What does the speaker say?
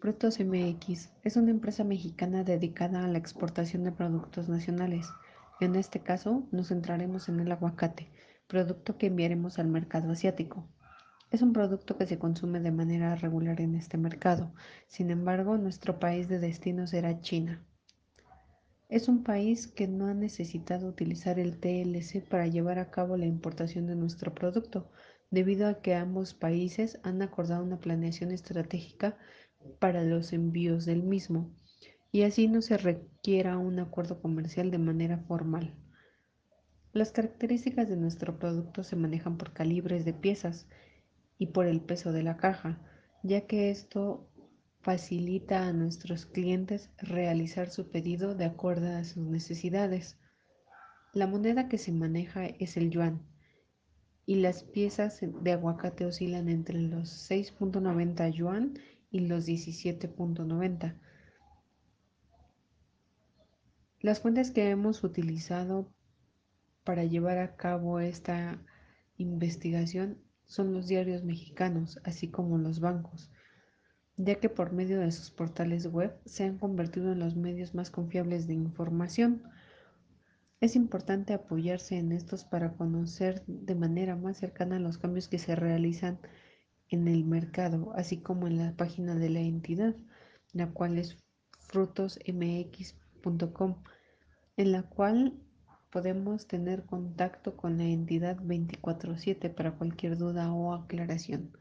Frutos MX es una empresa mexicana dedicada a la exportación de productos nacionales. En este caso, nos centraremos en el aguacate, producto que enviaremos al mercado asiático. Es un producto que se consume de manera regular en este mercado. Sin embargo, nuestro país de destino será China. Es un país que no ha necesitado utilizar el TLC para llevar a cabo la importación de nuestro producto, debido a que ambos países han acordado una planeación estratégica para los envíos del mismo, y así no se requiera un acuerdo comercial de manera formal. Las características de nuestro producto se manejan por calibres de piezas y por el peso de la caja, ya que esto facilita a nuestros clientes realizar su pedido de acuerdo a sus necesidades. La moneda que se maneja es el yuan y las piezas de aguacate oscilan entre los 6.90 yuan y los 17.90. Las fuentes que hemos utilizado para llevar a cabo esta investigación son los diarios mexicanos, así como los bancos ya que por medio de sus portales web se han convertido en los medios más confiables de información. Es importante apoyarse en estos para conocer de manera más cercana los cambios que se realizan en el mercado, así como en la página de la entidad, la cual es frutosmx.com, en la cual podemos tener contacto con la entidad 24/7 para cualquier duda o aclaración.